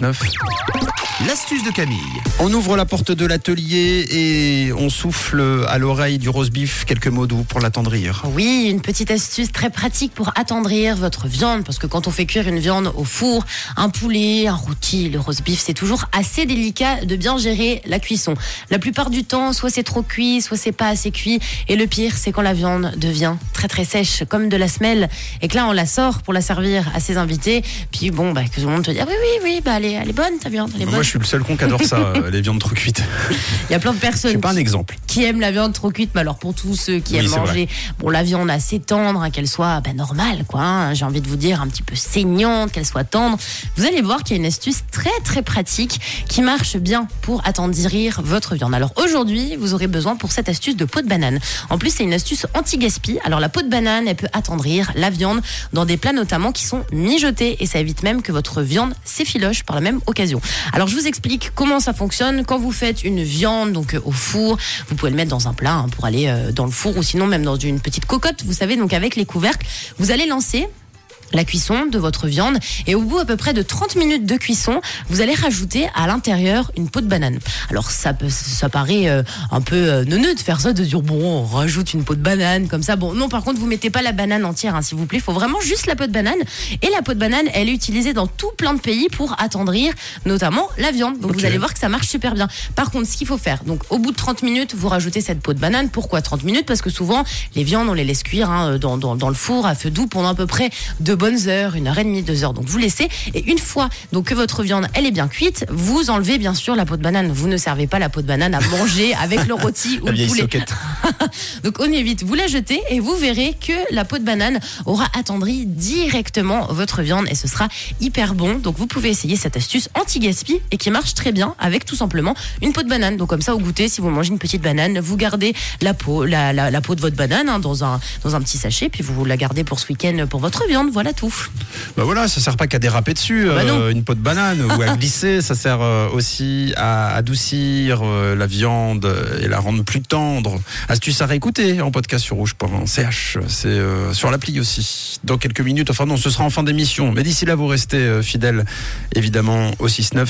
9. L'astuce de Camille. On ouvre la porte de l'atelier et on souffle à l'oreille du rose beef quelques mots doux pour l'attendrir. Oui, une petite astuce très pratique pour attendrir votre viande, parce que quand on fait cuire une viande au four, un poulet, un rôti, le rose beef, c'est toujours assez délicat de bien gérer la cuisson. La plupart du temps, soit c'est trop cuit, soit c'est pas assez cuit, et le pire, c'est quand la viande devient très très sèche, comme de la semelle, et que là on la sort pour la servir à ses invités, puis bon, bah, que tout le monde te dit ah oui oui oui, bah elle est, elle est bonne ta viande, elle est bonne. Moi, je suis le seul con qui adore ça, euh, les viandes trop cuites. Il y a plein de personnes. pas un qui- exemple. qui aiment la viande trop cuite, mais alors pour tous ceux qui Oui, aiment manger, bon la viande assez tendre, hein, qu'elle soit ben, normale, quoi. hein, J'ai envie de vous dire un petit peu saignante, qu'elle soit tendre. Vous allez voir qu'il y a une astuce très très pratique qui marche bien pour attendrir votre viande. Alors aujourd'hui, vous aurez besoin pour cette astuce de peau de banane. En plus, c'est une astuce anti-gaspi. Alors la peau de banane, elle peut attendrir la viande dans des plats notamment qui sont mijotés et ça évite même que votre viande s'effiloche par la même occasion. Alors je vous explique comment ça fonctionne. Quand vous faites une viande donc euh, au four, vous pouvez le mettre dans un plat hein, pour aller euh, dans le four ou sinon même dans une petite cocotte, vous savez, donc avec les couvercles. Vous allez lancer la cuisson de votre viande et au bout à peu près de 30 minutes de cuisson, vous allez rajouter à l'intérieur une peau de banane. Alors ça peut, ça paraît euh, un peu euh, neuneux de faire ça, de dire bon on rajoute une peau de banane comme ça. Bon non par contre vous mettez pas la banane entière hein, s'il vous plaît, il faut vraiment juste la peau de banane et la peau de banane elle est utilisée dans tout plein de pays pour attendrir notamment la viande. Donc vous allez voir que ça marche super bien. Par contre ce qu'il faut faire, donc au bout de 30 minutes vous rajoutez cette peau de banane. Pourquoi 30 minutes? Parce que souvent les viandes on les laisse cuire hein, dans, dans, dans le four à feu doux pendant à peu près de bonnes heures, une heure et demie, deux heures. Donc vous laissez et une fois donc que votre viande elle est bien cuite, vous enlevez bien sûr la peau de banane. Vous ne servez pas la peau de banane à manger avec le rôti ou La le poulet. Donc on évite, vous la jetez et vous verrez que la peau de banane aura attendri directement votre viande et ce sera hyper bon. Donc vous pouvez essayer cette astuce anti-gaspi et qui marche très bien avec tout simplement une peau de banane. Donc comme ça au goûter, si vous mangez une petite banane, vous gardez la peau, la, la- la peau de votre banane hein, dans, un, dans un petit sachet, puis vous la gardez pour ce week-end pour votre viande. Voilà Bah voilà, ça sert pas qu'à déraper dessus, bah non. euh, une peau de banane ou à glisser, ça sert euh, aussi à adoucir euh, la viande et la rendre plus tendre. Astuce à réécouter en podcast sur rouge.ch, c'est euh, sur l'appli aussi. Dans quelques minutes, enfin non, ce sera en fin d'émission, mais d'ici là vous restez fidèles évidemment au 6-9.